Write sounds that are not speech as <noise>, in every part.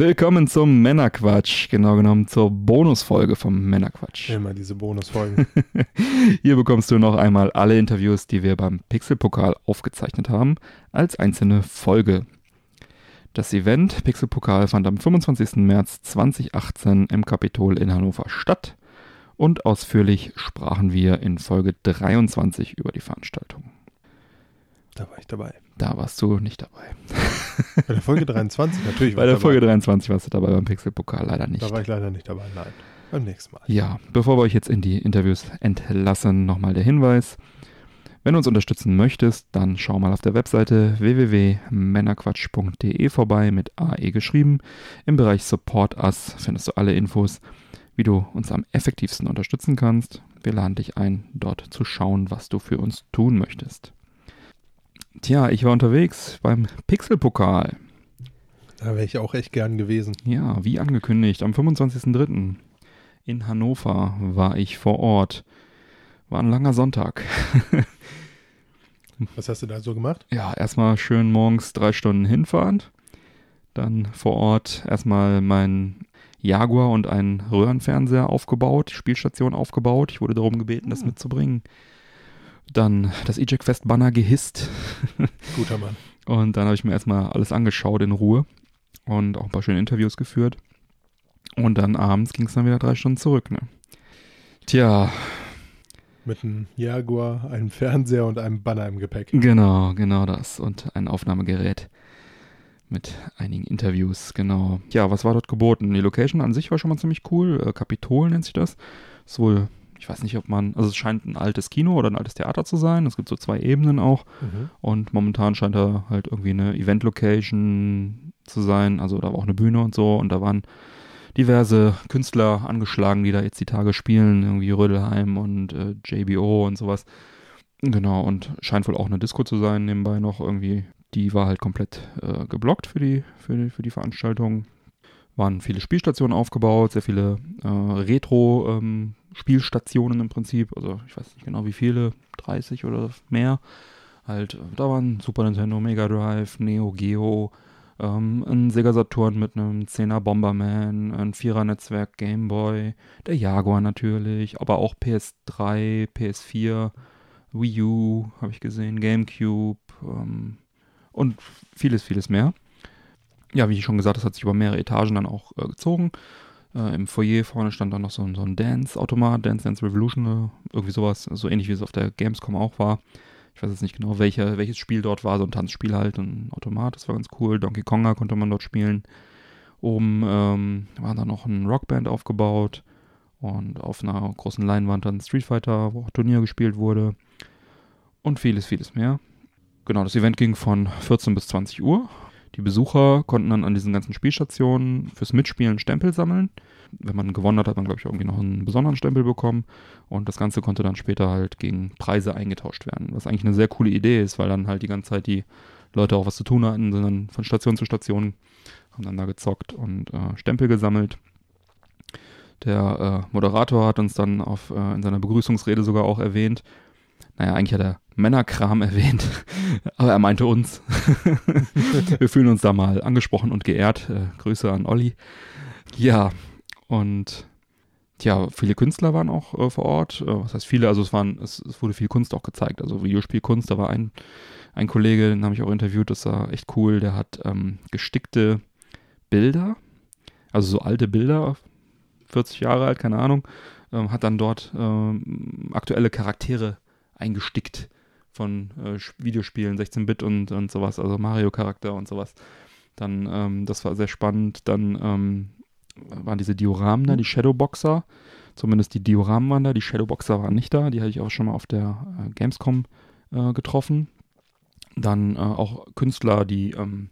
Willkommen zum Männerquatsch, genau genommen zur Bonusfolge vom Männerquatsch. Immer diese Bonusfolgen. <laughs> Hier bekommst du noch einmal alle Interviews, die wir beim Pixelpokal aufgezeichnet haben, als einzelne Folge. Das Event Pixelpokal fand am 25. März 2018 im Kapitol in Hannover statt und ausführlich sprachen wir in Folge 23 über die Veranstaltung. Da war ich dabei. Da warst du nicht dabei. <laughs> Bei der Folge 23 natürlich. Bei der Folge 23 warst du dabei beim Pixelpokal leider nicht. Da war ich leider nicht dabei, nein. Beim nächsten Mal. Ja, bevor wir euch jetzt in die Interviews entlassen, nochmal der Hinweis. Wenn du uns unterstützen möchtest, dann schau mal auf der Webseite www.männerquatsch.de vorbei mit AE geschrieben. Im Bereich Support Us findest du alle Infos, wie du uns am effektivsten unterstützen kannst. Wir laden dich ein, dort zu schauen, was du für uns tun möchtest. Tja, ich war unterwegs beim Pixelpokal. Da wäre ich auch echt gern gewesen. Ja, wie angekündigt, am 25.03. in Hannover war ich vor Ort. War ein langer Sonntag. <laughs> Was hast du da so gemacht? Ja, erstmal schön morgens drei Stunden hinfahren. Dann vor Ort erstmal mein Jaguar und ein Röhrenfernseher aufgebaut, Spielstation aufgebaut. Ich wurde darum gebeten, das mitzubringen. Dann das Eject Fest Banner gehisst. Guter Mann. Und dann habe ich mir erstmal alles angeschaut in Ruhe und auch ein paar schöne Interviews geführt. Und dann abends ging es dann wieder drei Stunden zurück, ne? Tja, Mit einem Jaguar, einem Fernseher und einem Banner im Gepäck. genau, genau das. Und ein Aufnahmegerät mit einigen Interviews, genau. Ja, was war dort geboten? Die Location an sich war schon mal ziemlich cool. Äh, Kapitol nennt sich das. Ist wohl, ich weiß nicht, ob man, also es scheint ein altes Kino oder ein altes Theater zu sein. Es gibt so zwei Ebenen auch. Mhm. Und momentan scheint da halt irgendwie eine Event-Location zu sein. Also da war auch eine Bühne und so. Und da waren diverse Künstler angeschlagen, die da jetzt die Tage spielen. Irgendwie Rödelheim und äh, JBO und sowas. Genau, und scheint wohl auch eine Disco zu sein nebenbei noch irgendwie. Die war halt komplett äh, geblockt für die, für, die, für die Veranstaltung. Waren viele Spielstationen aufgebaut, sehr viele äh, Retro-Spielstationen im Prinzip. Also ich weiß nicht genau wie viele, 30 oder mehr. Halt, äh, da waren Super Nintendo, Mega Drive, Neo Geo, ähm, ein Sega Saturn mit einem 10er Bomberman, ein 4er Netzwerk Game Boy, der Jaguar natürlich, aber auch PS3, PS4, Wii U habe ich gesehen, GameCube ähm, und vieles, vieles mehr. Ja, wie ich schon gesagt, das hat sich über mehrere Etagen dann auch äh, gezogen. Äh, Im Foyer vorne stand dann noch so, ein- so ein Dance-Automat, Dance Dance Revolution, äh, irgendwie sowas, so ähnlich wie es auf der Gamescom auch war. Ich weiß jetzt nicht genau, welche, welches Spiel dort war, so ein Tanzspiel halt, ein Automat, das war ganz cool. Donkey Konga konnte man dort spielen. Oben ähm, war dann noch ein Rockband aufgebaut und auf einer großen Leinwand dann Street Fighter, wo auch Turnier gespielt wurde und vieles, vieles mehr. Genau, das Event ging von 14 bis 20 Uhr. Die Besucher konnten dann an diesen ganzen Spielstationen fürs Mitspielen Stempel sammeln. Wenn man gewonnen hat, hat man, glaube ich, irgendwie noch einen besonderen Stempel bekommen. Und das Ganze konnte dann später halt gegen Preise eingetauscht werden. Was eigentlich eine sehr coole Idee ist, weil dann halt die ganze Zeit die Leute auch was zu tun hatten, sind dann von Station zu Station, haben dann da gezockt und äh, Stempel gesammelt. Der äh, Moderator hat uns dann auf, äh, in seiner Begrüßungsrede sogar auch erwähnt, naja, eigentlich hat er Männerkram erwähnt, <laughs> aber er meinte uns. <laughs> Wir fühlen uns da mal angesprochen und geehrt. Äh, Grüße an Olli. Ja, und tja, viele Künstler waren auch äh, vor Ort. Äh, was heißt viele? Also es waren, es, es wurde viel Kunst auch gezeigt. Also Videospielkunst, da war ein, ein Kollege, den habe ich auch interviewt, das war echt cool, der hat ähm, gestickte Bilder, also so alte Bilder, 40 Jahre alt, keine Ahnung, ähm, hat dann dort ähm, aktuelle Charaktere eingestickt von äh, Videospielen, 16-Bit und, und sowas, also Mario-Charakter und sowas. Dann, ähm, das war sehr spannend. Dann ähm, waren diese Dioramen da, die Shadowboxer. Zumindest die Dioramen waren da, die Shadowboxer waren nicht da. Die hatte ich auch schon mal auf der äh, Gamescom äh, getroffen. Dann äh, auch Künstler, die ähm,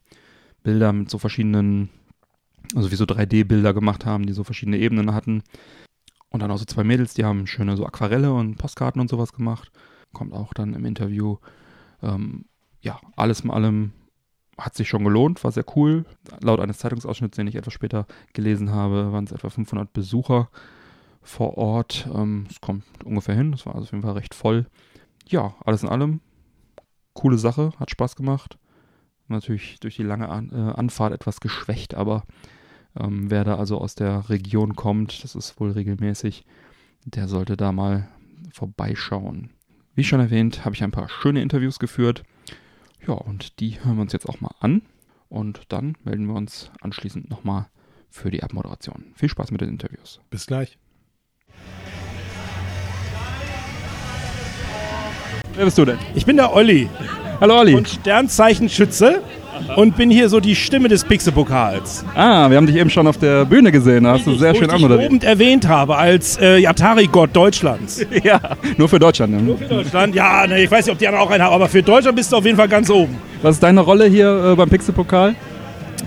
Bilder mit so verschiedenen, also wie so 3D-Bilder gemacht haben, die so verschiedene Ebenen hatten. Und dann auch so zwei Mädels, die haben schöne so Aquarelle und Postkarten und sowas gemacht. Kommt auch dann im Interview. Ähm, ja, alles in allem hat sich schon gelohnt, war sehr cool. Laut eines Zeitungsausschnitts, den ich etwas später gelesen habe, waren es etwa 500 Besucher vor Ort. Ähm, es kommt ungefähr hin, es war also auf jeden Fall recht voll. Ja, alles in allem, coole Sache, hat Spaß gemacht. Natürlich durch die lange An äh, Anfahrt etwas geschwächt, aber ähm, wer da also aus der Region kommt, das ist wohl regelmäßig, der sollte da mal vorbeischauen. Wie schon erwähnt, habe ich ein paar schöne Interviews geführt. Ja, und die hören wir uns jetzt auch mal an. Und dann melden wir uns anschließend nochmal für die Abmoderation. Viel Spaß mit den Interviews. Bis gleich. Wer bist du denn? Ich bin der Olli Hallo Olli. und Sternzeichenschütze und bin hier so die Stimme des Pixelpokals. ah, wir haben dich eben schon auf der Bühne gesehen. Da hast du sehr schön ich dich anmoderiert. lobend erwähnt habe als äh, Atari-Gott Deutschlands. <laughs> Ja, nur für Deutschland. Ne? Für Deutschland, ja, ne, ich weiß nicht, ob die anderen auch einen haben, aber für Deutschland bist du auf jeden Fall ganz oben. Was ist deine Rolle hier äh, beim Pixelpokal?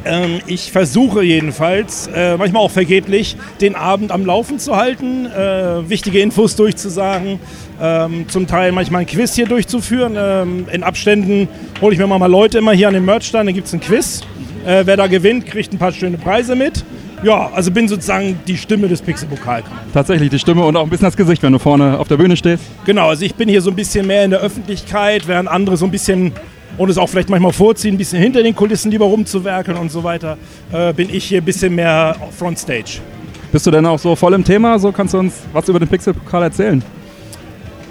Ähm, ich versuche jedenfalls, äh, manchmal auch vergeblich, den Abend am Laufen zu halten, äh, wichtige Infos durchzusagen, ähm, zum Teil manchmal ein Quiz hier durchzuführen. Ähm, in Abständen hole ich mir mal Leute immer hier an den Merchstand, dann gibt es ein Quiz. Äh, wer da gewinnt, kriegt ein paar schöne Preise mit. Ja, also bin sozusagen die Stimme des Pixelpokal. Tatsächlich die Stimme und auch ein bisschen das Gesicht, wenn du vorne auf der Bühne stehst. Genau, also ich bin hier so ein bisschen mehr in der Öffentlichkeit, während andere so ein bisschen, und es auch vielleicht manchmal vorziehen, ein bisschen hinter den Kulissen lieber rumzuwerkeln und so weiter, äh, bin ich hier ein bisschen mehr Frontstage. Bist du denn auch so voll im Thema? So kannst du uns was über den Pixelpokal erzählen.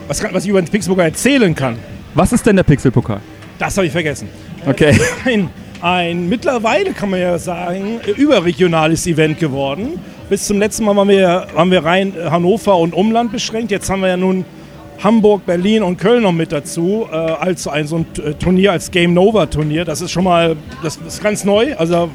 Was, kann, was ich über den Pixelpokal erzählen kann, Was ist denn der Pixelpokal? das habe ich vergessen. Okay. Ein, ein mittlerweile, kann man ja sagen, überregionales Event geworden. Bis zum letzten Mal waren wir, waren wir rein äh, Hannover und Umland beschränkt. Jetzt haben wir ja nun Hamburg, Berlin und Köln noch mit dazu, äh, als ein, so ein äh, Turnier, als Game Nova Turnier. Das ist schon mal, das ist ganz neu. Also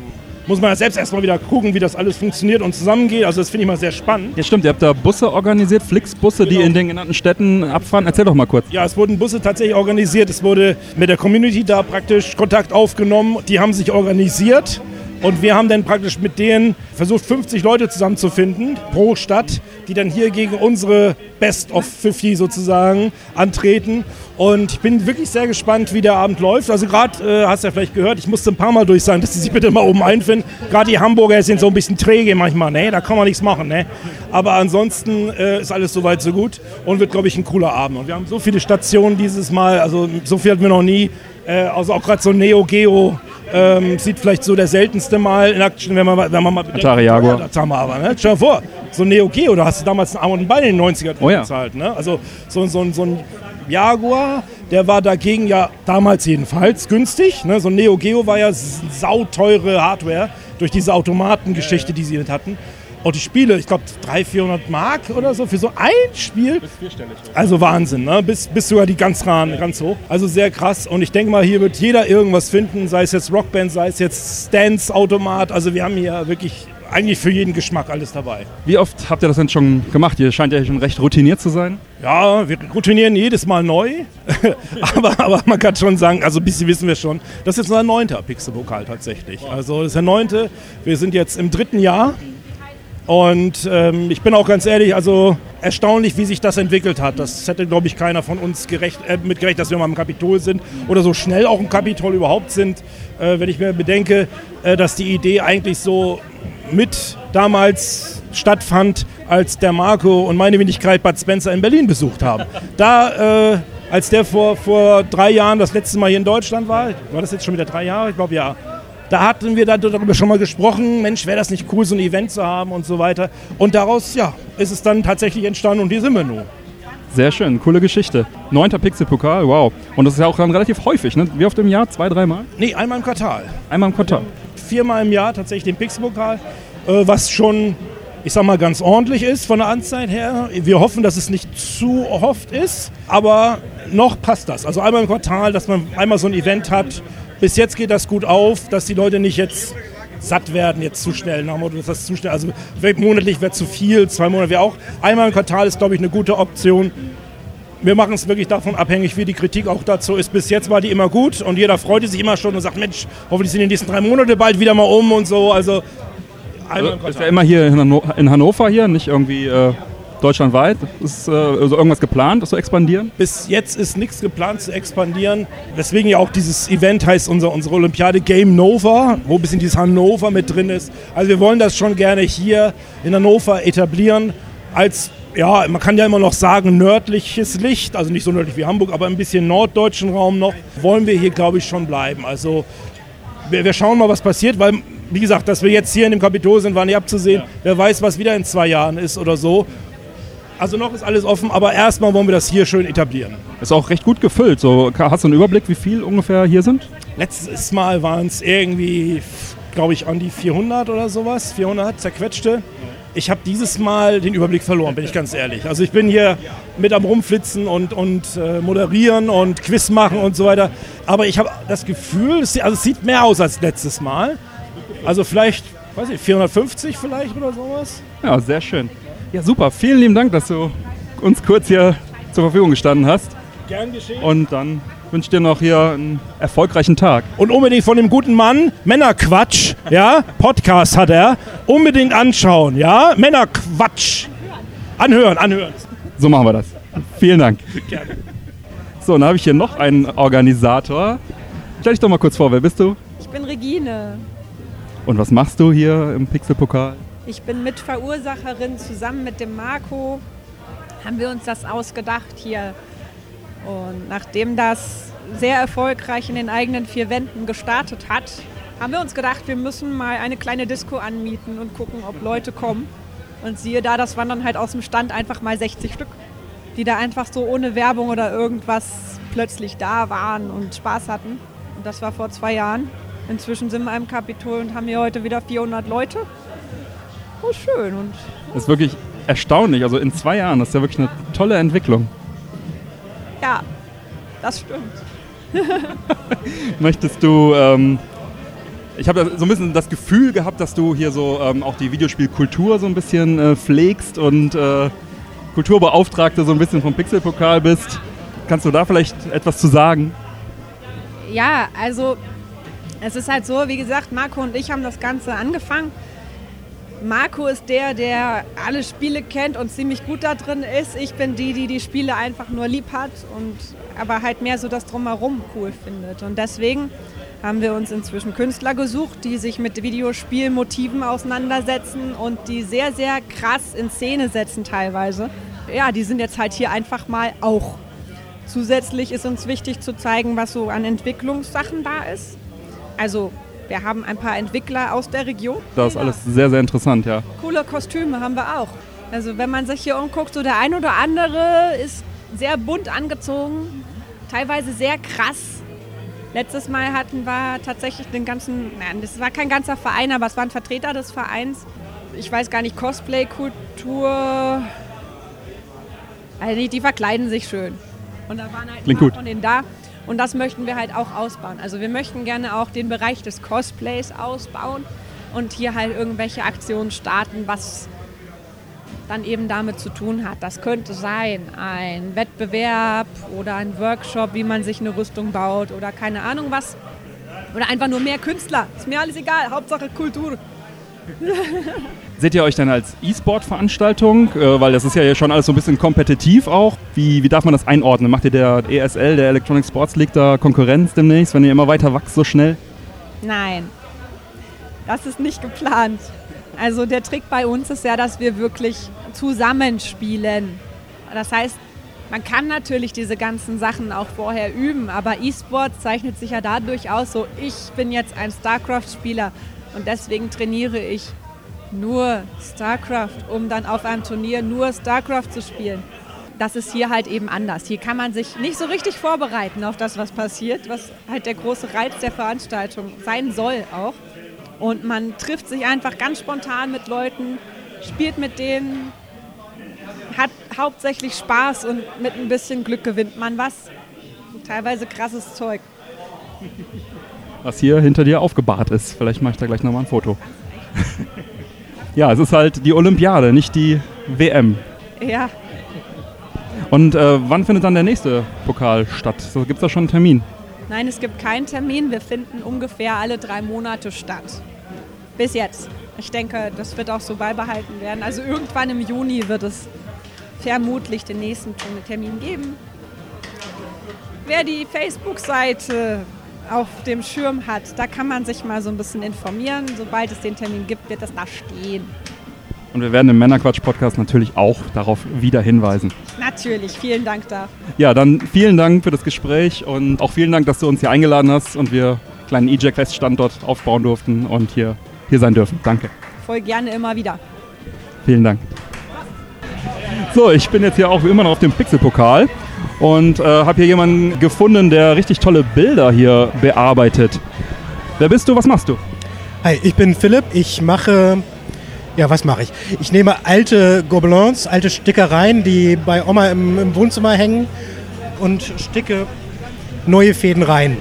muss man ja selbst erstmal wieder gucken, wie das alles funktioniert und zusammengeht. Also das finde ich mal sehr spannend. Ja, stimmt. Ihr habt da Busse organisiert, Flixbusse, die Genau. in den genannten Städten abfahren. Erzähl doch mal kurz. Ja, es wurden Busse tatsächlich organisiert. Es wurde mit der Community da praktisch Kontakt aufgenommen. Die haben sich organisiert. Und wir haben dann praktisch mit denen versucht, 50 Leute zusammenzufinden pro Stadt, die dann hier gegen unsere Best of 50 sozusagen antreten. Und ich bin wirklich sehr gespannt, wie der Abend läuft. Also gerade, äh, hast du ja vielleicht gehört, ich musste ein paar Mal durch sagen, dass sie sich bitte mal oben einfinden. Gerade die Hamburger sind so ein bisschen träge manchmal, ne? Da kann man nichts machen, ne? Aber ansonsten äh, ist alles soweit so gut und wird, glaube ich, ein cooler Abend. Und wir haben so viele Stationen dieses Mal, also so viel hatten wir noch nie. Äh, also auch gerade so Neo Geo ähm, sieht vielleicht so der seltenste Mal in Action, wenn man, mal- wenn man mal bedenkt. Atari Jaguar. Ja, das haben wir aber, ne? Stell dir vor, so ein Neo Geo, da hast du damals einen Arm und ein Bein in den 90er Oh ja. bezahlt, ne? Also so, so, so ein Jaguar, der war dagegen ja damals jedenfalls günstig. Ne? So ein Neo Geo war ja sauteure Hardware durch diese Automatengeschichte, die sie mit hatten. Und die Spiele, ich glaube 300, 400 Mark oder so für so ein Spiel. Also Wahnsinn, ne? bis, bis sogar die ganz ran, ganz hoch. Also sehr krass. Und ich denke mal, hier wird jeder irgendwas finden, sei es jetzt Rockband, sei es jetzt Stance-Automat. Also wir haben hier wirklich eigentlich für jeden Geschmack alles dabei. Wie oft habt ihr das denn schon gemacht? Ihr scheint ja schon recht routiniert zu sein. Ja, wir routinieren jedes Mal neu. <laughs> aber, aber man kann schon sagen, also ein bisschen wissen wir schon, das ist unser neunter Pixelpokal tatsächlich. Also das ist der neunte. Wir sind jetzt im dritten Jahr. Und ähm, ich bin auch ganz ehrlich, also erstaunlich, wie sich das entwickelt hat. Das hätte, glaube ich, keiner von uns gerecht, äh, mitgerechnet, dass wir mal im Kapitol sind oder so schnell auch im Kapitol überhaupt sind. Äh, wenn ich mir bedenke, äh, dass die Idee eigentlich so mit damals stattfand, als der Marco und meine Wenigkeit Bud Spencer in Berlin besucht haben. Da, äh, als der vor, vor drei Jahren das letzte Mal hier in Deutschland war, war das jetzt schon wieder drei Jahre? Ich glaube ja. Da hatten wir da darüber schon mal gesprochen, Mensch, wäre das nicht cool, so ein Event zu haben und so weiter. Und daraus, ja, ist es dann tatsächlich entstanden und hier sind wir nun. Sehr schön, coole Geschichte. Neunter Pixelpokal, wow. Und das ist ja auch dann relativ häufig, ne? Wie oft im Jahr? Zwei, dreimal? Nee, einmal im Quartal. Einmal im Quartal. Viermal im Jahr tatsächlich den Pixelpokal, äh, was schon, ich sag mal, ganz ordentlich ist von der Anzeit her. Wir hoffen, dass es nicht zu oft ist, aber noch passt das. Also einmal im Quartal, dass man einmal so ein Event hat. Bis jetzt geht das gut auf, dass die Leute nicht jetzt satt werden, jetzt zu schnell. Nach dem Motto, dass das zu schnell, also monatlich wäre zu viel, zwei Monate wäre auch. Einmal im Quartal ist, glaube ich, eine gute Option. Wir machen es wirklich davon abhängig, wie die Kritik auch dazu ist. Bis jetzt war die immer gut und jeder freute sich immer schon und sagt, Mensch, hoffentlich sind die nächsten drei Monate bald wieder mal um und so. Also einmal im Also, ist ja Quartal. immer hier in Hannover hier, nicht irgendwie äh, deutschlandweit? Ist äh, also irgendwas geplant, das zu expandieren? Bis jetzt ist nichts geplant zu expandieren. Deswegen ja auch dieses Event heißt unser, unsere Olympiade Game Nova, wo ein bisschen dieses Hannover mit drin ist. Also wir wollen das schon gerne hier in Hannover etablieren als ja, man kann ja immer noch sagen, nördliches Licht, also nicht so nördlich wie Hamburg, aber ein bisschen norddeutschen Raum noch, wollen wir hier, glaube ich, schon bleiben. Also wir, wir, schauen mal, was passiert, weil, wie gesagt, dass wir jetzt hier in dem Kapitol sind, war nicht abzusehen. Ja. Wer weiß, was wieder in zwei Jahren ist oder so. Also noch ist alles offen, aber erstmal wollen wir das hier schön etablieren. Ist auch recht gut gefüllt. So, hast du einen Überblick, wie viel ungefähr hier sind? Letztes Mal waren es irgendwie, glaube ich, an die 400 oder sowas. 400 zerquetschte ich habe dieses Mal den Überblick verloren, bin ich ganz ehrlich. Also ich bin hier mit am Rumflitzen und, und äh, moderieren und Quiz machen und so weiter. Aber ich habe das Gefühl, es, also es sieht mehr aus als letztes Mal. Also vielleicht, weiß ich, 450 vielleicht oder sowas. Ja, sehr schön. Ja, super. Vielen lieben Dank, dass du uns kurz hier zur Verfügung gestanden hast. Gern geschehen. Und dann wünsche dir noch hier einen erfolgreichen Tag. Und unbedingt von dem guten Mann, Männerquatsch, ja, Podcast hat er, unbedingt anschauen, ja, Männerquatsch. Anhören, anhören. So machen wir das. Vielen Dank. Gerne. So, dann habe ich hier noch einen Organisator. Stell dich doch mal kurz vor, wer bist du? Ich bin Regine. Und was machst du hier im Pixelpokal? Ich bin Mitverursacherin zusammen mit dem Marco. Haben wir uns das ausgedacht hier und nachdem das sehr erfolgreich in den eigenen vier Wänden gestartet hat, haben wir uns gedacht, wir müssen mal eine kleine Disco anmieten und gucken, ob Leute kommen. Und siehe da, das waren dann halt aus dem Stand einfach mal 60 Stück, die da einfach so ohne Werbung oder irgendwas plötzlich da waren und Spaß hatten. Und das war vor zwei Jahren. Inzwischen sind wir im Kapitol und haben hier heute wieder 400 Leute. Oh, schön. Und, Das ist wirklich erstaunlich. Also in zwei Jahren, das ist ja wirklich eine tolle Entwicklung. Ja, das stimmt. <laughs> Möchtest du, ähm, ich habe so ein bisschen das Gefühl gehabt, dass du hier so ähm, auch die Videospielkultur so ein bisschen äh, pflegst und äh, Kulturbeauftragte so ein bisschen vom Pixelpokal bist. Kannst du da vielleicht etwas zu sagen? Ja, also es ist halt so, wie gesagt, Marco und ich haben das Ganze angefangen Marco ist der, der alle Spiele kennt und ziemlich gut da drin ist. Ich bin die, die die Spiele einfach nur lieb hat und aber halt mehr so das Drumherum cool findet. Und deswegen haben wir uns inzwischen Künstler gesucht, die sich mit Videospielmotiven auseinandersetzen und die sehr, sehr krass in Szene setzen teilweise. Ja, die sind jetzt halt hier einfach mal auch. Zusätzlich ist uns wichtig zu zeigen, was so an Entwicklungssachen da ist. Also wir haben ein paar Entwickler aus der Region. Das ist alles sehr, sehr interessant, ja. Coole Kostüme haben wir auch. Also wenn man sich hier umguckt, so der ein oder andere ist sehr bunt angezogen, teilweise sehr krass. Letztes Mal hatten wir tatsächlich den ganzen, nein, das war kein ganzer Verein, aber es waren Vertreter des Vereins. Ich weiß gar nicht, Cosplay-Kultur. Also die, die, verkleiden sich schön. Und da waren halt Klingt gut. von denen da. Und das möchten wir halt auch ausbauen. Also wir möchten gerne auch den Bereich des Cosplays ausbauen und hier halt irgendwelche Aktionen starten, was dann eben damit zu tun hat. Das könnte sein ein Wettbewerb oder ein Workshop, wie man sich eine Rüstung baut oder keine Ahnung was. Oder einfach nur mehr Künstler. Ist mir alles egal. Hauptsache Kultur. <laughs> Seht ihr euch dann als E-Sport-Veranstaltung? Äh, weil das ist ja schon alles so ein bisschen kompetitiv auch. Wie, wie darf man das einordnen? Macht ihr der ESL, der Electronic Sports League, da Konkurrenz demnächst, wenn ihr immer weiter wächst so schnell? Nein, das ist nicht geplant. Also der Trick bei uns ist ja, dass wir wirklich zusammenspielen. Das heißt, man kann natürlich diese ganzen Sachen auch vorher üben, aber E-Sport zeichnet sich ja dadurch aus, so ich bin jetzt ein StarCraft-Spieler und deswegen trainiere ich nur StarCraft, um dann auf einem Turnier nur StarCraft zu spielen. Das ist hier halt eben anders. Hier kann man sich nicht so richtig vorbereiten auf das, was passiert, was halt der große Reiz der Veranstaltung sein soll auch. Und man trifft sich einfach ganz spontan mit Leuten, spielt mit denen, hat hauptsächlich Spaß und mit ein bisschen Glück gewinnt man was. Teilweise krasses Zeug. Was hier hinter dir aufgebahrt ist. Vielleicht mache ich da gleich nochmal ein Foto. Ja, es ist halt die Olympiade, nicht die WM. Ja. Und äh, wann findet dann der nächste Pokal statt? So, Gibt es da schon einen Termin? Nein, es gibt keinen Termin. Wir finden ungefähr alle drei Monate statt. Bis jetzt. Ich denke, das wird auch so beibehalten werden. Also irgendwann im Juni wird es vermutlich den nächsten Termin geben. Wer die Facebook-Seite auf dem Schirm hat, da kann man sich mal so ein bisschen informieren. Sobald es den Termin gibt, wird das da stehen. Und wir werden im Männerquatsch-Podcast natürlich auch darauf wieder hinweisen. Natürlich, vielen Dank da. Ja, dann vielen Dank für das Gespräch und auch vielen Dank, dass du uns hier eingeladen hast und wir einen kleinen E-Jack-Feststandort aufbauen durften und hier, hier sein dürfen. Danke. Voll gerne immer wieder. Vielen Dank. So, ich bin jetzt hier auch wie immer noch auf dem Pixelpokal und äh, habe hier jemanden gefunden, der richtig tolle Bilder hier bearbeitet. Wer bist du? Was machst du? Hi, ich bin Philipp. Ich mache, ja, was mache ich? Ich nehme alte Gobelins, alte Stickereien, die bei Oma im, im Wohnzimmer hängen und sticke neue Fäden rein.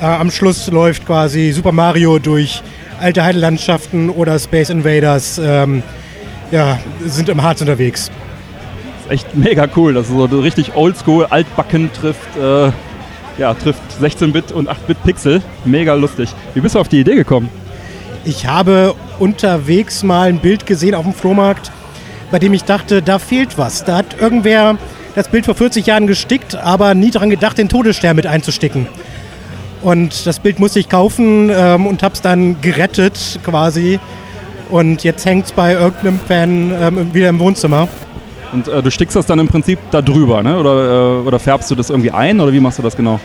Äh, am Schluss läuft quasi Super Mario durch alte Heidelandschaften oder Space Invaders. Ähm, ja, sind im Harz unterwegs echt mega cool. Das ist so richtig oldschool, altbacken trifft, äh, ja, trifft 16-Bit und 8-Bit Pixel. Mega lustig. Wie bist du auf die Idee gekommen? Ich habe unterwegs mal ein Bild gesehen auf dem Flohmarkt, bei dem ich dachte, da fehlt was. Da hat irgendwer das Bild vor 40 Jahren gestickt, aber nie daran gedacht, den Todesstern mit einzusticken. Und das Bild musste ich kaufen ähm, und habe es dann gerettet quasi. Und jetzt hängt es bei irgendeinem Fan ähm, wieder im Wohnzimmer. Und äh, du stickst das dann im Prinzip da drüber, ne? Oder, äh, oder färbst du das irgendwie ein oder wie machst du das genau?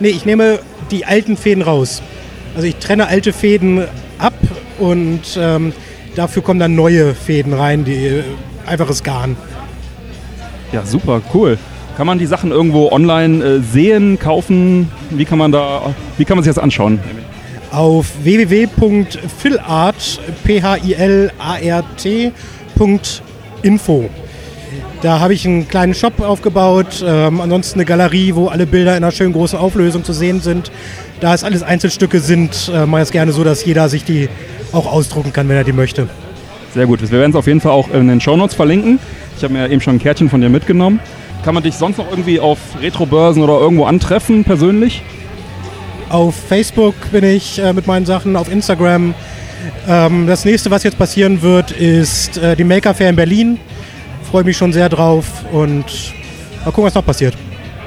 Nee, ich nehme die alten Fäden raus. Also ich trenne alte Fäden ab und ähm, dafür kommen dann neue Fäden rein, die äh, einfaches Garn. Ja, super, cool. Kann man die Sachen irgendwo online äh, sehen, kaufen? Wie kann man da, wie kann man sich das anschauen? Auf www.philart, P-H-I-L-A-R-T.info. Da habe ich einen kleinen Shop aufgebaut, ähm, ansonsten eine Galerie, wo alle Bilder in einer schönen großen Auflösung zu sehen sind. Da es alles Einzelstücke sind, äh, mache ich es gerne so, dass jeder sich die auch ausdrucken kann, wenn er die möchte. Sehr gut. Wir werden es auf jeden Fall auch in den Shownotes verlinken. Ich habe mir eben schon ein Kärtchen von dir mitgenommen. Kann man dich sonst noch irgendwie auf Retrobörsen oder irgendwo antreffen, persönlich? Auf Facebook bin ich äh, mit meinen Sachen, auf Instagram. Ähm, das nächste, was jetzt passieren wird, ist äh, die Maker Fair in Berlin freue mich schon sehr drauf und mal gucken, was noch passiert.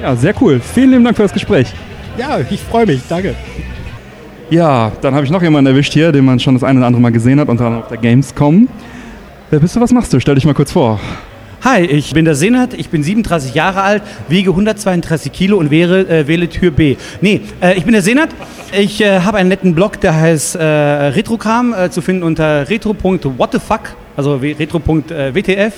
Ja, sehr cool. Vielen lieben Dank für das Gespräch. Ja, ich freue mich. Danke. Ja, dann habe ich noch jemanden erwischt hier, den man schon das eine oder andere Mal gesehen hat, unter anderem auf der Gamescom. Wer bist du, was machst du? Stell dich mal kurz vor. Hi, ich bin der Senat, ich bin 37 Jahre alt, wiege 132 Kilo und wäre, äh, wähle Tür B. Nee, äh, ich bin der Senat, ich äh, habe einen netten Blog, der heißt äh, Retrokram, äh, zu finden unter retro.whatthefuck also retro.wtf.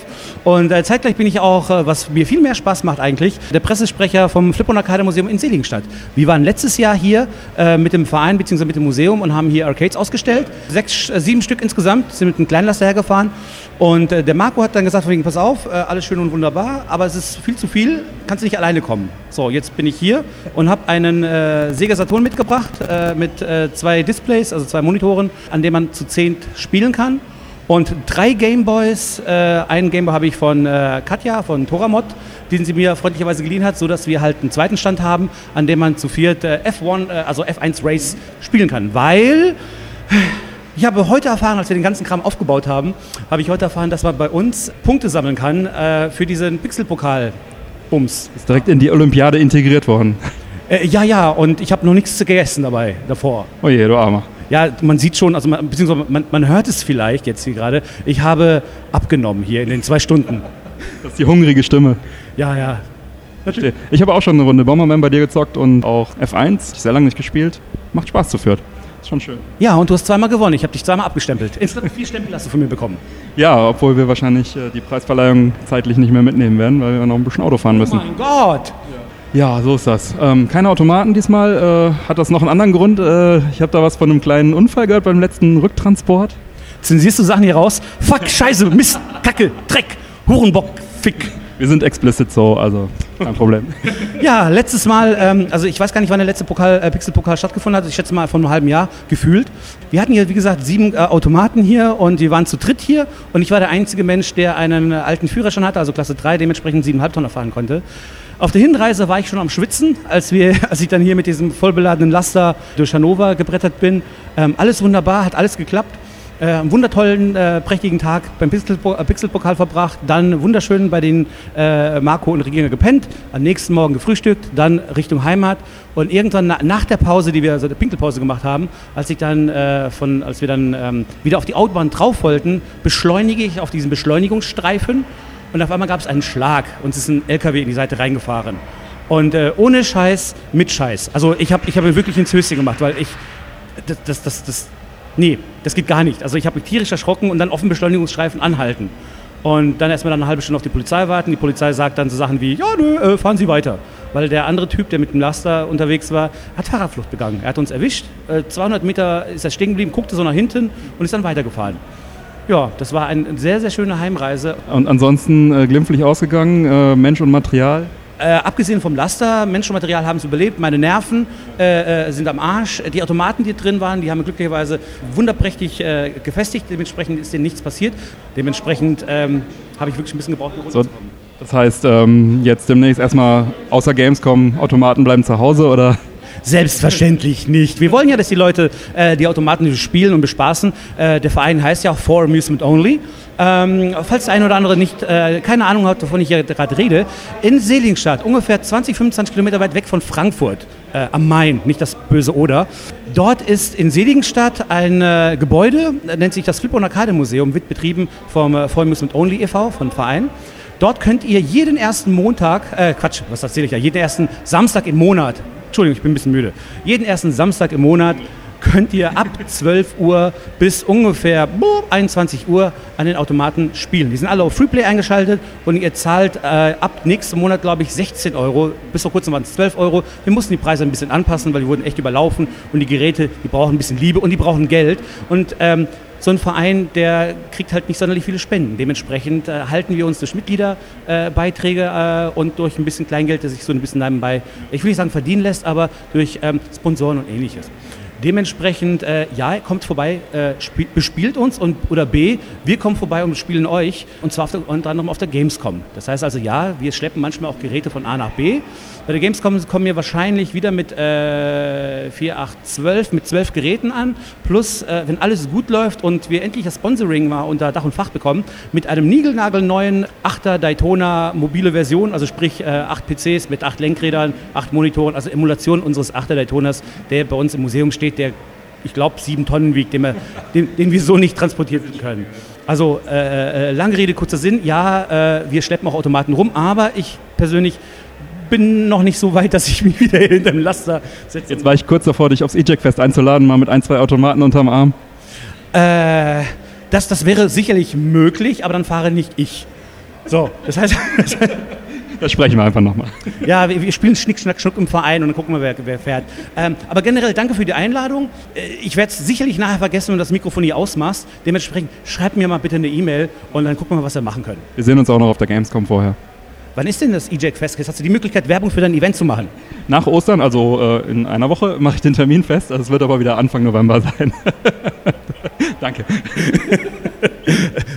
Und äh, zeitgleich bin ich auch, äh, was mir viel mehr Spaß macht eigentlich, der Pressesprecher vom Flip- und Arcade-Museum in Seligenstadt. Wir waren letztes Jahr hier äh, mit dem Verein bzw. mit dem Museum und haben hier Arcades ausgestellt. Sechs, äh, sieben Stück insgesamt, sind mit einem Kleinlaster hergefahren. Und äh, der Marco hat dann gesagt, wegen, pass auf, äh, alles schön und wunderbar, aber es ist viel zu viel, kannst du nicht alleine kommen. So, jetzt bin ich hier und habe einen Sega Saturn mitgebracht mit zwei Displays, also zwei Monitoren, an denen man zu zehn spielen kann. Und drei Gameboys, äh, einen Gameboy habe ich von äh, Katja, von Toramod, den sie mir freundlicherweise geliehen hat, sodass wir halt einen zweiten Stand haben, an dem man zu viert äh, F1, äh, also F1 Race spielen kann. Weil ich habe heute erfahren, als wir den ganzen Kram aufgebaut haben, habe ich heute erfahren, dass man bei uns Punkte sammeln kann äh, für diesen Pixelpokal-Bums. Ist direkt in die Olympiade integriert worden. Äh, ja, ja, und ich habe noch nichts gegessen dabei, davor. Oh je, du Armer ja, man sieht schon, also man, beziehungsweise man, man hört es vielleicht jetzt hier gerade, ich habe abgenommen hier in den zwei Stunden. Das ist die hungrige Stimme. Ja, ja. Verstehe. Ich habe auch schon eine Runde Bomberman bei dir gezockt und auch F1, sehr lange nicht gespielt. Macht Spaß zu führen. Ist schon schön. Ja, und du hast zweimal gewonnen. Ich habe dich zweimal abgestempelt. Insgesamt vier Stempel hast du von mir bekommen. Ja, obwohl wir wahrscheinlich äh, die Preisverleihung zeitlich nicht mehr mitnehmen werden, weil wir noch ein bisschen Auto fahren müssen. Oh mein Gott! Ja, so ist das. Ähm, keine Automaten diesmal. Äh, hat das noch einen anderen Grund? Äh, ich habe da was von einem kleinen Unfall gehört beim letzten Rücktransport. Zensierst du Sachen hier raus? Fuck, Scheiße, Mist, Kacke, Dreck, Hurenbock, Fick. Wir sind explicit so, also kein Problem. <laughs> ja, letztes Mal, ähm, also ich weiß gar nicht, wann der letzte Pokal, äh, Pixel-Pokal stattgefunden hat. Ich schätze mal vor einem halben Jahr gefühlt. Wir hatten hier, wie gesagt, sieben äh, Automaten hier und wir waren zu dritt hier. Und ich war der einzige Mensch, der einen äh, alten Führerschein hatte, also Klasse 3, dementsprechend siebeneinhalb Tonner fahren konnte. Auf der Hinreise war ich schon am Schwitzen, als, wir, <laughs> als ich dann hier mit diesem vollbeladenen Laster durch Hannover gebrettert bin. Ähm, alles wunderbar, hat alles geklappt. äh, einen wundertollen, äh, prächtigen Tag beim äh, Pixelpokal verbracht, dann wunderschön bei den äh, Marco und Regina gepennt, am nächsten Morgen gefrühstückt, dann Richtung Heimat und irgendwann na, nach der Pause, die wir, also der Pinkelpause gemacht haben, als ich dann äh, von, als wir dann ähm, wieder auf die Autobahn drauf wollten, beschleunige ich auf diesen Beschleunigungsstreifen und auf einmal gab es einen Schlag und es ist ein LKW in die Seite reingefahren. Und äh, ohne Scheiß, mit Scheiß. Also ich habe ich hab wirklich ins Höschen gemacht, weil ich, das, das, das, das nee, das geht gar nicht. Also ich habe mich tierisch erschrocken und dann dem Beschleunigungsstreifen anhalten. Und dann erstmal dann eine halbe Stunde auf die Polizei warten. Die Polizei sagt dann so Sachen wie, ja, nö, äh, fahren Sie weiter. Weil der andere Typ, der mit dem Laster unterwegs war, hat Fahrradflucht begangen. Er hat uns erwischt. Äh, 200 Meter ist er stehen geblieben, guckte so nach hinten und ist dann weitergefahren. Ja, das war eine sehr, sehr schöne Heimreise. Und ansonsten äh, glimpflich ausgegangen, äh, Mensch und Material. Äh, abgesehen vom Laster, Menschenmaterial haben es überlebt, meine Nerven äh, äh, sind am Arsch. Die Automaten, die drin waren, die haben glücklicherweise wunderprächtig äh, gefestigt. Dementsprechend ist denen nichts passiert. Dementsprechend ähm, habe ich wirklich ein bisschen gebraucht, um So, runterzukommen. das heißt, ähm, jetzt demnächst erstmal außer Gamescom, Automaten bleiben zu Hause oder? Selbstverständlich nicht. Wir wollen ja, dass die Leute äh, die Automaten spielen und bespaßen. Äh, der Verein heißt ja auch For Amusement Only. Ähm, falls der eine oder andere nicht äh, keine Ahnung hat, wovon ich hier gerade rede, in Seligenstadt, ungefähr 20, 25 Kilometer weit weg von Frankfurt äh, am Main, nicht das böse Oder. Dort ist in Seligenstadt ein äh, Gebäude, äh, nennt sich das Flip- und Arcade Museum, wird betrieben vom äh, For Amusement Only e.V., vom Verein. Dort könnt ihr jeden ersten Montag, äh, Quatsch, was erzähle ich ja, jeden ersten Samstag im Monat, Entschuldigung, ich bin ein bisschen müde, jeden ersten Samstag im Monat könnt ihr ab <laughs> 12 Uhr bis ungefähr boah, 21 Uhr an den Automaten spielen. Die sind alle auf Freeplay eingeschaltet und ihr zahlt äh, ab nächsten Monat, glaube ich, 16 Euro. Bis vor kurzem waren es 12 Euro. Wir mussten die Preise ein bisschen anpassen, weil die wurden echt überlaufen und die Geräte, die brauchen ein bisschen Liebe und die brauchen Geld. Und ähm, so ein Verein, der kriegt halt nicht sonderlich viele Spenden. Dementsprechend äh, halten wir uns durch Mitgliederbeiträge äh, äh, und durch ein bisschen Kleingeld, das sich so ein bisschen nebenbei, ich will nicht sagen verdienen lässt, aber durch ähm, Sponsoren und ähnliches. Dementsprechend, äh, ja, kommt vorbei, äh, spiel, bespielt uns und oder B, wir kommen vorbei und bespielen euch und zwar auf der, unter anderem auf der Gamescom. Das heißt also, ja, wir schleppen manchmal auch Geräte von A nach B. Bei der Gamescom kommen wir wahrscheinlich wieder mit äh, 4, 8, 12, mit 12 Geräten an. Plus, äh, wenn alles gut läuft und wir endlich das Sponsoring mal unter Dach und Fach bekommen, mit einem niegelnagelneuen 8er Daytona mobile Version, also sprich äh, 8 PCs mit 8 Lenkrädern, 8 Monitoren, also Emulation unseres 8er Daytonas, der bei uns im Museum steht, der ich glaube, sieben Tonnen wiegt, den wir, <laughs> den, den wir so nicht transportieren können. Also äh, äh, lange Rede, kurzer Sinn, ja, äh, wir schleppen auch Automaten rum, aber ich persönlich bin noch nicht so weit, dass ich mich wieder hinter dem Laster setze. Jetzt war ich kurz davor, dich aufs E-Jack-Fest einzuladen, mal mit ein, zwei Automaten unterm Arm. Äh, das, das wäre sicherlich möglich, aber dann fahre nicht ich. So, das heißt, <laughs> Da sprechen wir einfach nochmal. ja, wir, wir spielen Schnick, Schnack, Schnuck im Verein und dann gucken wir, wer, wer fährt. Ähm, aber generell danke für die Einladung. Äh, Ich werde es sicherlich nachher vergessen, wenn du das Mikrofon hier ausmachst. Dementsprechend schreibt mir mal bitte eine E-Mail und dann gucken wir, was wir machen können. Wir sehen uns auch noch auf der Gamescom vorher. Wann ist denn das EJAC Fest? Jetzt hast du die Möglichkeit, Werbung für dein Event zu machen. Nach Ostern, also äh, in einer Woche, mache ich den Termin fest. Also es wird aber wieder Anfang November sein. <laughs> Danke.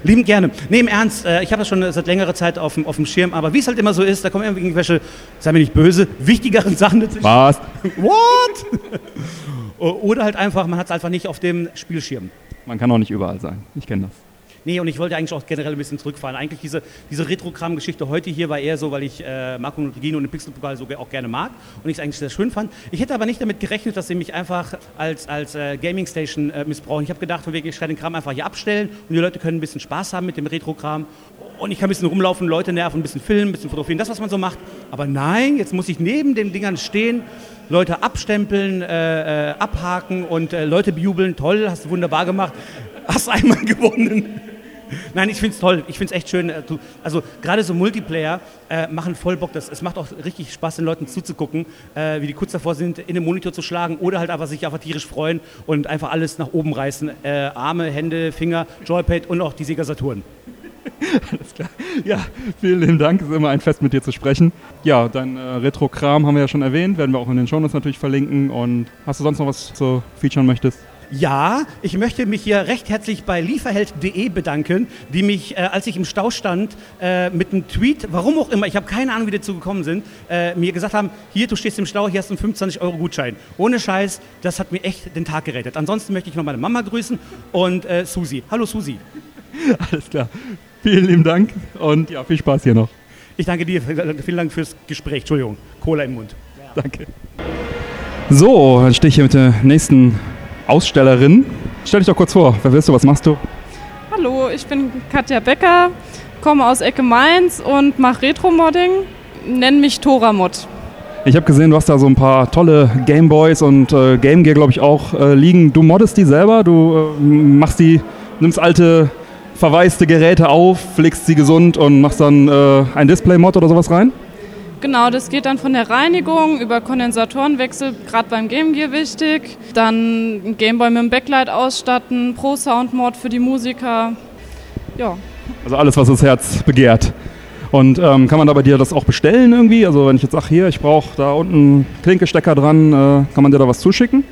Lieben gerne. Nee, im Ernst, äh, ich habe das schon seit längerer Zeit auf dem, auf dem Schirm, aber wie es halt immer so ist, da kommen irgendwelche, sei mir nicht böse, wichtigeren Sachen dazwischen. Was? What? <laughs> Oder halt einfach, man hat es einfach nicht auf dem Spielschirm. Man kann auch nicht überall sein. Ich kenne das. Nee, und ich wollte eigentlich auch generell ein bisschen zurückfahren. Eigentlich diese, diese Retro-Kram-Geschichte heute hier war eher so, weil ich äh, Marco Nuttigino und den Pixelpokal so auch gerne mag und ich es eigentlich sehr schön fand. Ich hätte aber nicht damit gerechnet, dass sie mich einfach als, als äh, Gaming-Station äh, missbrauchen. Ich habe gedacht, ich kann den Kram einfach hier abstellen und die Leute können ein bisschen Spaß haben mit dem Retro-Kram. Und ich kann ein bisschen rumlaufen, Leute nerven, ein bisschen filmen, ein bisschen fotografieren, das, was man so macht. Aber nein, jetzt muss ich neben den Dingern stehen, Leute abstempeln, äh, äh, abhaken und äh, Leute bejubeln. Toll, hast du wunderbar gemacht. Hast einmal <laughs> gewonnen. Nein, ich finde es toll. Ich finde es echt schön. äh, Also gerade so Multiplayer äh, machen voll Bock. Das, es macht auch richtig Spaß, den Leuten zuzugucken, äh, wie die kurz davor sind, in den Monitor zu schlagen oder halt einfach sich einfach tierisch freuen und einfach alles nach oben reißen. Äh, Arme, Hände, Finger, Joypad und auch die Sega Saturn. <laughs> Ja, vielen lieben Dank. Es ist immer ein Fest, mit dir zu sprechen. Ja, dein äh, Retro-Kram haben wir ja schon erwähnt. Werden wir auch in den Shownotes natürlich verlinken. Und hast du sonst noch was zu featuren möchtest? Ja, ich möchte mich hier recht herzlich bei lieferheld.de bedanken, die mich, äh, als ich im Stau stand, äh, mit einem Tweet, warum auch immer, ich habe keine Ahnung, wie die dazu gekommen sind, äh, mir gesagt haben, hier, du stehst im Stau, hier hast du einen 25 Euro Gutschein. Ohne Scheiß, das hat mir echt den Tag gerettet. Ansonsten möchte ich noch meine Mama grüßen und äh, Susi. Hallo Susi. <laughs> Alles klar. Vielen lieben Dank und ja, viel Spaß hier noch. Ich danke dir, vielen Dank fürs Gespräch. Entschuldigung, Cola im Mund. Danke. So, dann stehe ich hier mit der nächsten Ausstellerin. Stell dich doch kurz vor. Wer bist du? Was machst du? Hallo, ich bin Katja Becker, komme aus Ecke Mainz und mache Retro-Modding. Nenne mich Tora Mod. Ich habe gesehen, du hast da so ein paar tolle Gameboys und äh, Game Gear, glaube ich, auch äh, liegen. Du moddest die selber, du äh, machst die, nimmst alte verwaiste Geräte auf, pflegst sie gesund und machst dann äh, ein Display-Mod oder sowas rein? Genau, das geht dann von der Reinigung über Kondensatorenwechsel, gerade beim Game Gear wichtig. Dann ein Gameboy mit dem Backlight ausstatten, Pro Sound Mod für die Musiker. Ja. Also alles, was das Herz begehrt. Und ähm, kann man da bei dir das auch bestellen irgendwie? Also wenn ich jetzt sage, hier, ich brauche da unten Klinkestecker dran, äh, kann man dir da was zuschicken?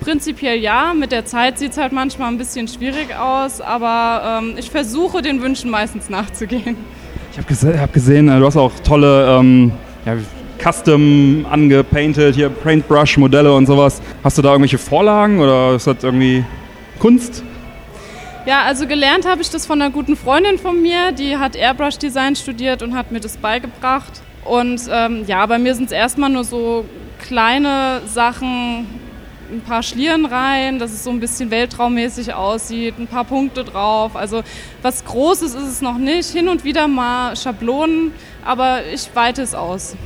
Prinzipiell ja, mit der Zeit sieht es halt manchmal ein bisschen schwierig aus, aber ähm, ich versuche den Wünschen meistens nachzugehen. Ich habe gese hab gesehen, äh, du hast auch tolle ähm, ja, Custom angepainted, hier Paintbrush-Modelle und sowas. Hast du da irgendwelche Vorlagen oder ist das irgendwie Kunst? Ja, also gelernt habe ich das von einer guten Freundin von mir, die hat Airbrush-Design studiert und hat mir das beigebracht. Und ähm, ja, bei mir sind es erstmal nur so kleine Sachen, ein paar Schlieren rein, dass es so ein bisschen weltraummäßig aussieht, ein paar Punkte drauf. Also was Großes ist es noch nicht. Hin und wieder mal Schablonen, aber ich weite es aus.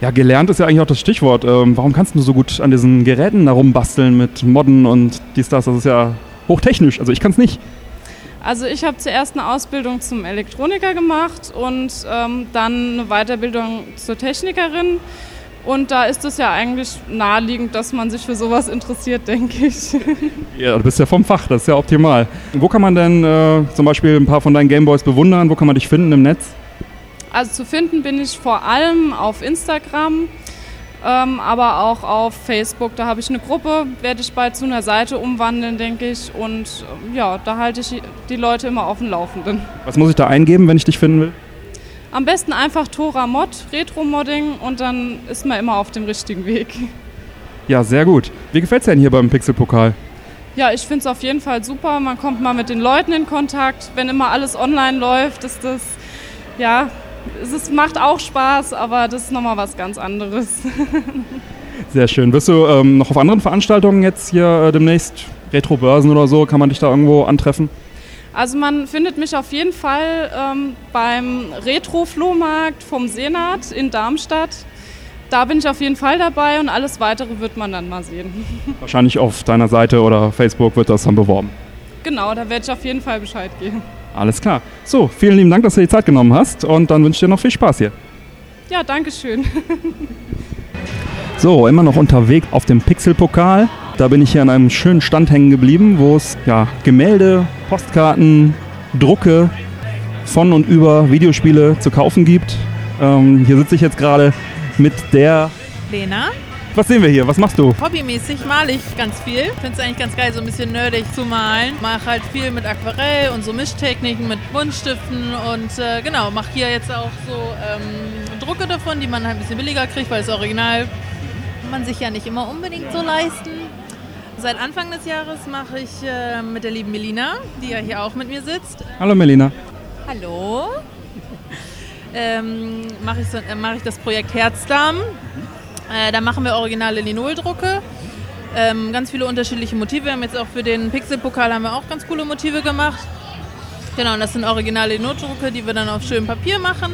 Ja, gelernt ist ja eigentlich auch das Stichwort. Ähm, warum kannst du so gut an diesen Geräten herumbasteln mit Modden und dies, das? Das ist ja hochtechnisch. Also ich kann es nicht. Also ich habe zuerst eine Ausbildung zum Elektroniker gemacht und ähm, dann eine Weiterbildung zur Technikerin. Und da ist es ja eigentlich naheliegend, dass man sich für sowas interessiert, <laughs> denke ich. Ja, du bist ja vom Fach, das ist ja optimal. Wo kann man denn äh, zum Beispiel ein paar von deinen Gameboys bewundern? Wo kann man dich finden im Netz? Also zu finden bin ich vor allem auf Instagram, ähm, aber auch auf Facebook. Da habe ich eine Gruppe, werde ich bald zu einer Seite umwandeln, denke ich. Und äh, ja, da halte ich die Leute immer auf dem Laufenden. Was muss ich da eingeben, wenn ich dich finden will? Am besten einfach Tora Mod, Retro-Modding und dann ist man immer auf dem richtigen Weg. Ja, sehr gut. Wie gefällt es denn hier beim Pixelpokal? Ja, ich finde es auf jeden Fall super. Man kommt mal mit den Leuten in Kontakt. Wenn immer alles online läuft, ist das, ja, es macht auch Spaß, aber das ist nochmal was ganz anderes. <laughs> Sehr schön. Wirst du ähm, noch auf anderen Veranstaltungen jetzt hier äh, demnächst, Retro-Börsen oder so, kann man dich da irgendwo antreffen? Also man findet mich auf jeden Fall ähm, beim Retro-Flohmarkt vom Senat in Darmstadt. Da bin ich auf jeden Fall dabei und alles Weitere wird man dann mal sehen. <laughs> Wahrscheinlich auf deiner Seite oder Facebook wird das dann beworben. Genau, da werde ich auf jeden Fall Bescheid geben. Alles klar. So, vielen lieben Dank, dass du die Zeit genommen hast und dann wünsche ich dir noch viel Spaß hier. Ja, danke schön. <laughs> So, immer noch unterwegs auf dem Pixelpokal. Da bin ich hier an einem schönen Stand hängen geblieben, wo es ja, Gemälde, Postkarten, Drucke von und über Videospiele zu kaufen gibt. Ähm, hier sitze ich jetzt gerade mit der. Lena. Was sehen wir hier? Was machst du? Hobbymäßig male ich ganz viel. Finde es eigentlich ganz geil, so ein bisschen nerdig zu malen. Mache halt viel mit Aquarell und so Mischtechniken mit Buntstiften und äh, genau, mache hier jetzt auch so ähm, Drucke davon, die man halt ein bisschen billiger kriegt, weil das Original man sich ja nicht immer unbedingt so leisten. Seit Anfang des Jahres mache ich äh, mit der lieben Melina, die ja hier auch mit mir sitzt. Hallo Melina. Hallo. Ähm, mache ich, so, äh, mach ich das Projekt Herzdarm. Äh, da machen wir originale Linoldrucke. Ähm, ganz viele unterschiedliche Motive. Wir haben jetzt auch für den Pixelpokal haben wir auch ganz coole Motive gemacht. Genau, und das sind originale Linoldrucke, die wir dann auf schönem Papier machen.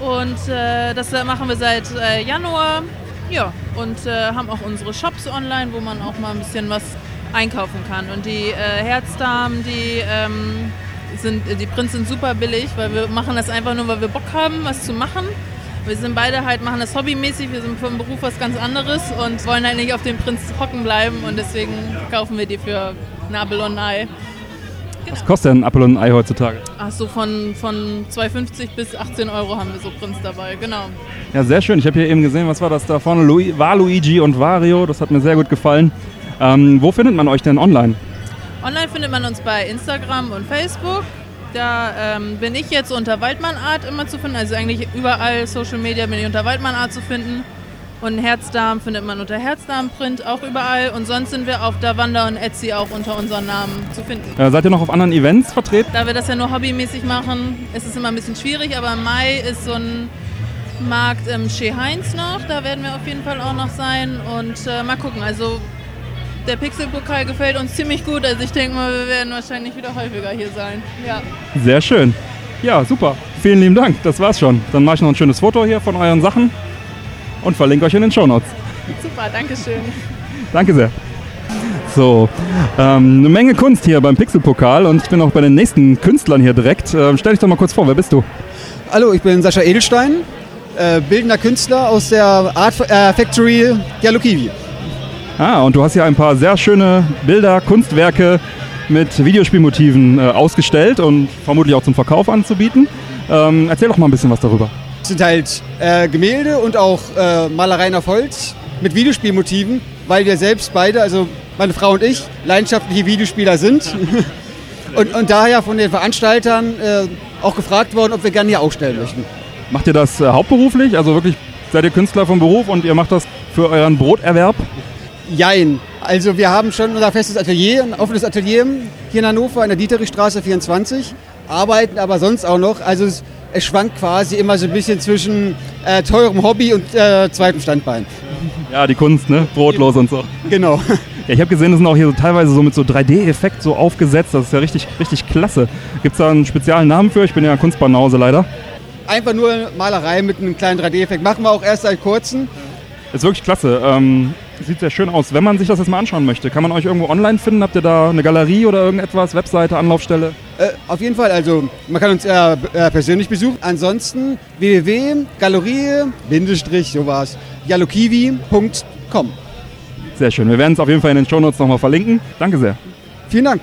Und äh, das machen wir seit äh, Januar. Ja, und äh, haben auch unsere Shops online, wo man auch mal ein bisschen was einkaufen kann. Und die äh, Herzdamen, die ähm, sind, die Prints sind super billig, weil wir machen das einfach nur, weil wir Bock haben, was zu machen. Wir sind beide halt, machen das hobbymäßig, wir sind vom Beruf was ganz anderes und wollen halt nicht auf den Prinz hocken bleiben und deswegen kaufen wir die für Apple und ein Ei. Was kostet denn ein Apfel und ein Ei heutzutage? Ach so, von, von 2,50 bis 18 Euro haben wir so Prints dabei, genau. Ja, sehr schön. Ich habe hier eben gesehen, was war das da vorne? Lu war Luigi und Wario. Das hat mir sehr gut gefallen. Ähm, wo findet man euch denn online? Online findet man uns bei Instagram und Facebook. Da ähm, bin ich jetzt unter Waldmannart immer zu finden. Also eigentlich überall Social Media bin ich unter Waldmannart zu finden. Und Herzdarm findet man unter Herzdarmprint auch überall. Und sonst sind wir auf Davanda und Etsy auch unter unseren Namen zu finden. Äh, seid ihr noch auf anderen Events vertreten? Da wir das ja nur hobbymäßig machen, ist es immer ein bisschen schwierig. Aber im Mai ist so ein Markt im Chez Heinz noch. Da werden wir auf jeden Fall auch noch sein. Und äh, mal gucken. Also der Pixelpokal gefällt uns ziemlich gut. Also ich denke mal, wir werden wahrscheinlich wieder häufiger hier sein. Ja. Sehr schön. Ja, super. Vielen lieben Dank. Das war's schon. Dann mache ich noch ein schönes Foto hier von euren Sachen und verlinke euch in den Shownotes. Super, danke schön. Danke sehr. So, ähm, eine Menge Kunst hier beim Pixelpokal und ich bin auch bei den nächsten Künstlern hier direkt. Ähm, stell dich doch mal kurz vor, wer bist du? Hallo, ich bin Sascha Edelstein, äh, bildender Künstler aus der Art äh, Factory Yalukiwi. Ah, und du hast hier ein paar sehr schöne Bilder, Kunstwerke mit Videospielmotiven äh, ausgestellt und vermutlich auch zum Verkauf anzubieten. Ähm, erzähl doch mal ein bisschen was darüber. Sind halt äh, Gemälde und auch äh, Malereien auf Holz mit Videospielmotiven, weil wir selbst beide, also meine Frau und ich, leidenschaftliche Videospieler sind. <laughs> und, und daher von den Veranstaltern äh, auch gefragt worden, ob wir gerne hier ausstellen möchten. Macht ihr das äh, hauptberuflich? Also wirklich seid ihr Künstler vom Beruf und ihr macht das für euren Broterwerb? Jein. Also wir haben schon unser festes Atelier, ein offenes Atelier hier in Hannover in der Dieterichstraße 24, arbeiten aber sonst auch noch. Also es, es schwankt quasi immer so ein bisschen zwischen äh, teurem Hobby und äh, zweitem Standbein. Ja, die Kunst, ne? Brotlos und so. Genau. Ja, ich habe gesehen, das sind auch hier so teilweise so mit so 3D-Effekt so aufgesetzt. Das ist ja richtig, richtig klasse. Gibt es da einen speziellen Namen für? Ich bin ja Kunstbanause leider. Einfach nur Malerei mit einem kleinen 3D-Effekt. Machen wir auch erst seit kurzem. Ist wirklich klasse. Ähm, sieht sehr schön aus. Wenn man sich das jetzt mal anschauen möchte, kann man euch irgendwo online finden? Habt ihr da eine Galerie oder irgendetwas, Webseite, Anlaufstelle? Äh, auf jeden Fall, also man kann uns äh, äh, persönlich besuchen. Ansonsten www.galerie, Bindestrich, sowas, yalokiwi.com. Sehr schön. Wir werden es auf jeden Fall in den Shownotes nochmal verlinken. Danke sehr. Vielen Dank.